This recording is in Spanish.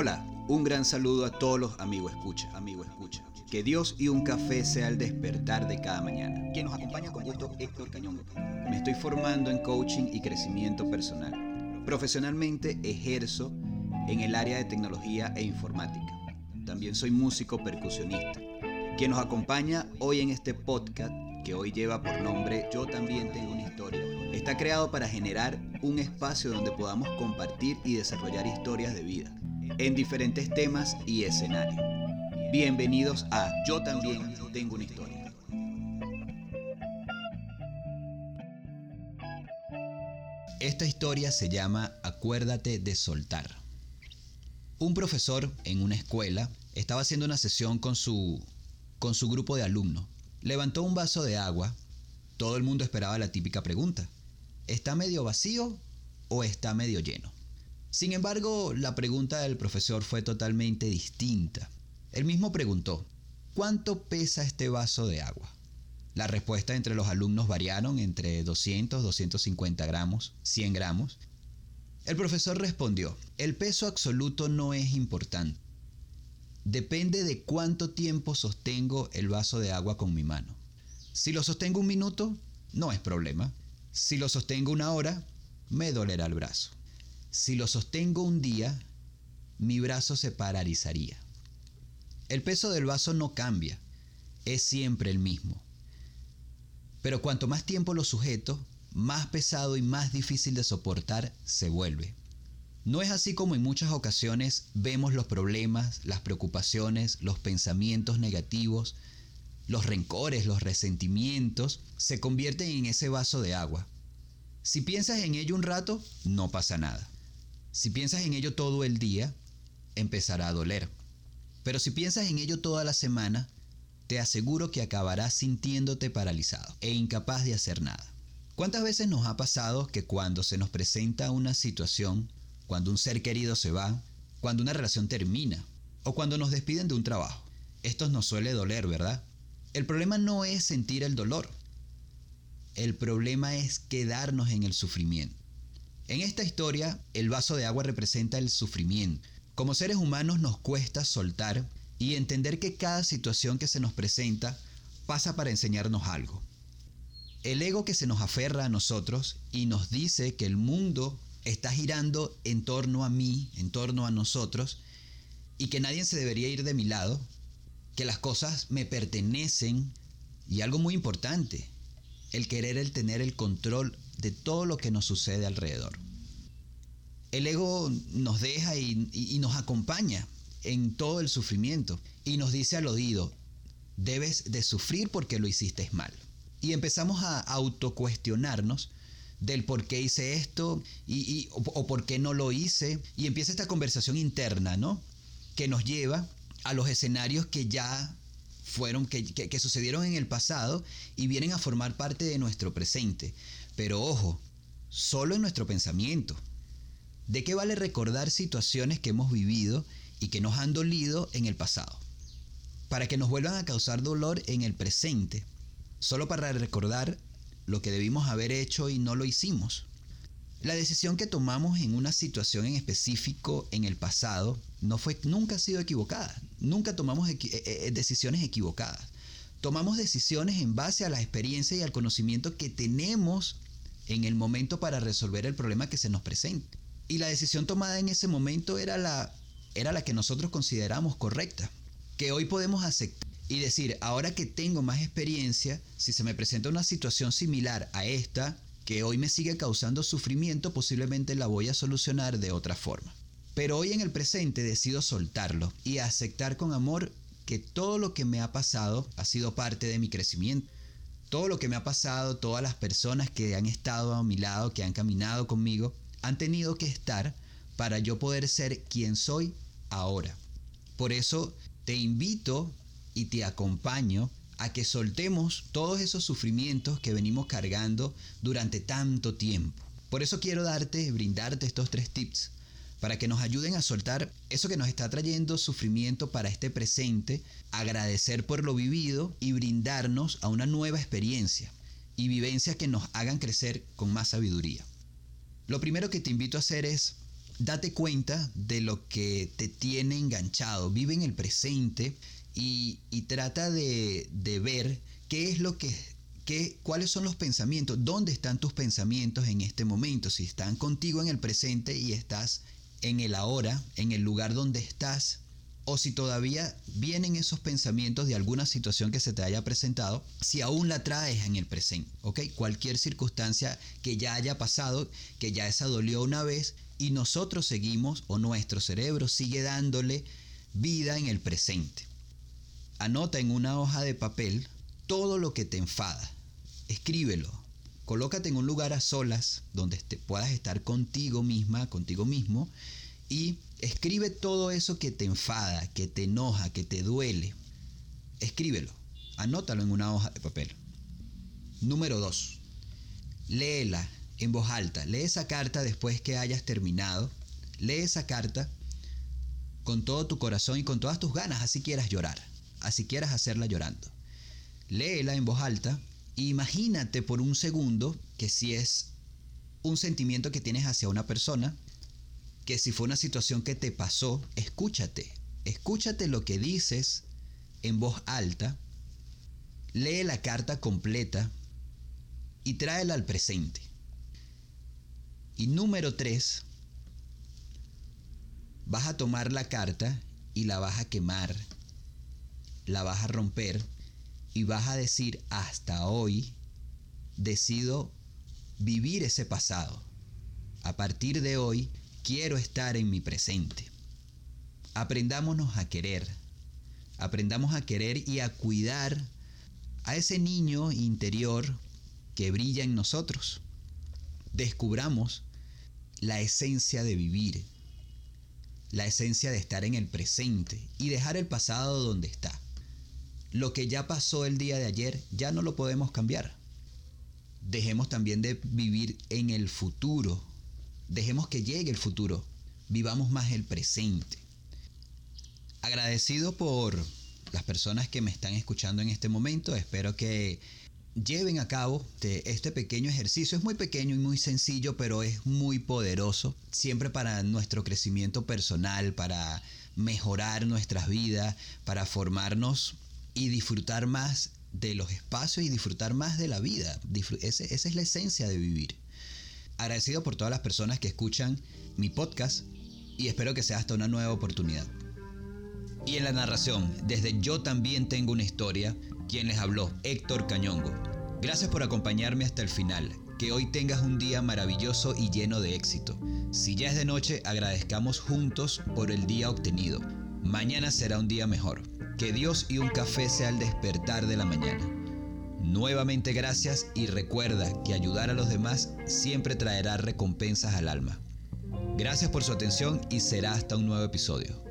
Hola, un gran saludo a todos los amigos escucha, amigo escucha. Que Dios y un café sea el despertar de cada mañana. Quien nos acompaña con gusto Héctor Cañón. Me estoy formando en coaching y crecimiento personal. Profesionalmente ejerzo en el área de tecnología e informática. También soy músico percusionista. Quien nos acompaña hoy en este podcast, que hoy lleva por nombre Yo también tengo una historia, está creado para generar un espacio donde podamos compartir y desarrollar historias de vida en diferentes temas y escenarios. Bienvenidos a Yo también tengo una historia. Esta historia se llama Acuérdate de soltar. Un profesor en una escuela estaba haciendo una sesión con su, con su grupo de alumnos. Levantó un vaso de agua. Todo el mundo esperaba la típica pregunta. ¿Está medio vacío o está medio lleno? Sin embargo, la pregunta del profesor fue totalmente distinta. Él mismo preguntó, ¿cuánto pesa este vaso de agua? La respuesta entre los alumnos variaron entre 200, 250 gramos, 100 gramos. El profesor respondió, el peso absoluto no es importante. Depende de cuánto tiempo sostengo el vaso de agua con mi mano. Si lo sostengo un minuto, no es problema. Si lo sostengo una hora, me dolerá el brazo. Si lo sostengo un día, mi brazo se paralizaría. El peso del vaso no cambia, es siempre el mismo. Pero cuanto más tiempo lo sujeto, más pesado y más difícil de soportar se vuelve. No es así como en muchas ocasiones vemos los problemas, las preocupaciones, los pensamientos negativos, los rencores, los resentimientos, se convierten en ese vaso de agua. Si piensas en ello un rato, no pasa nada. Si piensas en ello todo el día, empezará a doler. Pero si piensas en ello toda la semana, te aseguro que acabarás sintiéndote paralizado e incapaz de hacer nada. ¿Cuántas veces nos ha pasado que cuando se nos presenta una situación, cuando un ser querido se va, cuando una relación termina o cuando nos despiden de un trabajo, esto nos suele doler, ¿verdad? El problema no es sentir el dolor. El problema es quedarnos en el sufrimiento. En esta historia, el vaso de agua representa el sufrimiento. Como seres humanos nos cuesta soltar y entender que cada situación que se nos presenta pasa para enseñarnos algo. El ego que se nos aferra a nosotros y nos dice que el mundo está girando en torno a mí, en torno a nosotros, y que nadie se debería ir de mi lado, que las cosas me pertenecen, y algo muy importante, el querer el tener el control de todo lo que nos sucede alrededor. El ego nos deja y, nos acompaña en todo el sufrimiento y nos dice al oído, debes de sufrir porque lo hiciste mal. Y empezamos a autocuestionarnos del por qué hice esto y, o, por qué no lo hice. Y empieza esta conversación interna, ¿no? Que nos lleva a los escenarios que ya fueron, que sucedieron en el pasado y vienen a formar parte de nuestro presente. Pero ojo, solo en nuestro pensamiento. ¿De qué vale recordar situaciones que hemos vivido y que nos han dolido en el pasado? Para que nos vuelvan a causar dolor en el presente, solo para recordar lo que debimos haber hecho y no lo hicimos. La decisión que tomamos en una situación en específico en el pasado no fue nunca ha sido equivocada. Nunca tomamos eh, eh, decisiones equivocadas. Tomamos decisiones en base a la experiencia y al conocimiento que tenemos en el momento para resolver el problema que se nos presente. Y la decisión tomada en ese momento era la, era la que nosotros consideramos correcta, que hoy podemos aceptar y decir, ahora que tengo más experiencia, si se me presenta una situación similar a esta, que hoy me sigue causando sufrimiento, posiblemente la voy a solucionar de otra forma. Pero hoy en el presente decido soltarlo y aceptar con amor que todo lo que me ha pasado ha sido parte de mi crecimiento todo lo que me ha pasado, todas las personas que han estado a mi lado, que han caminado conmigo, han tenido que estar para yo poder ser quien soy ahora. Por eso te invito y te acompaño a que soltemos todos esos sufrimientos que venimos cargando durante tanto tiempo. Por eso quiero darte, brindarte estos tres tips para que nos ayuden a soltar eso que nos está trayendo sufrimiento para este presente, agradecer por lo vivido y brindarnos a una nueva experiencia y vivencias que nos hagan crecer con más sabiduría. Lo primero que te invito a hacer es date cuenta de lo que te tiene enganchado, vive en el presente y, trata de, de, ver qué es lo que, qué, cuáles son los pensamientos, dónde están tus pensamientos en este momento, si están contigo en el presente y estás en el ahora, en el lugar donde estás, o si todavía vienen esos pensamientos de alguna situación que se te haya presentado, si aún la traes en el presente, ¿ok? Cualquier circunstancia que ya haya pasado, que ya esa dolió una vez y nosotros seguimos o nuestro cerebro sigue dándole vida en el presente. Anota en una hoja de papel todo lo que te enfada. Escríbelo. Colócate en un lugar a solas donde te puedas estar contigo misma, contigo mismo y Escribe todo eso que te enfada, que te enoja, que te duele. Escríbelo. Anótalo en una hoja de papel. Número 2. Léela en voz alta. Lee esa carta después que hayas terminado. Lee esa carta con todo tu corazón y con todas tus ganas, así quieras llorar, así quieras hacerla llorando. Léela en voz alta imagínate por un segundo que si es un sentimiento que tienes hacia una persona, que si fue una situación que te pasó, escúchate, escúchate lo que dices en voz alta, lee la carta completa y tráela al presente. Y número tres, vas a tomar la carta y la vas a quemar, la vas a romper y vas a decir hasta hoy decido vivir ese pasado. A partir de hoy quiero estar en mi presente. Aprendámonos a querer. Aprendamos a querer y a cuidar a ese niño interior que brilla en nosotros. Descubramos la esencia de vivir, la esencia de estar en el presente y dejar el pasado donde está. Lo que ya pasó el día de ayer ya no lo podemos cambiar. Dejemos también de vivir en el futuro Dejemos que llegue el futuro. Vivamos más el presente. Agradecido por las personas que me están escuchando en este momento. Espero que lleven a cabo este pequeño ejercicio. Es muy pequeño y muy sencillo, pero es muy poderoso. Siempre para nuestro crecimiento personal, para mejorar nuestras vidas, para formarnos y disfrutar más de los espacios y disfrutar más de la vida. esa es la esencia de vivir. Agradecido por todas las personas que escuchan mi podcast y espero que sea hasta una nueva oportunidad. Y en la narración, desde Yo también tengo una historia, quien les habló, Héctor Cañongo. Gracias por acompañarme hasta el final. Que hoy tengas un día maravilloso y lleno de éxito. Si ya es de noche, agradezcamos juntos por el día obtenido. Mañana será un día mejor. Que Dios y un café sea el despertar de la mañana. Nuevamente gracias y recuerda que ayudar a los demás siempre traerá recompensas al alma. Gracias por su atención y será hasta un nuevo episodio.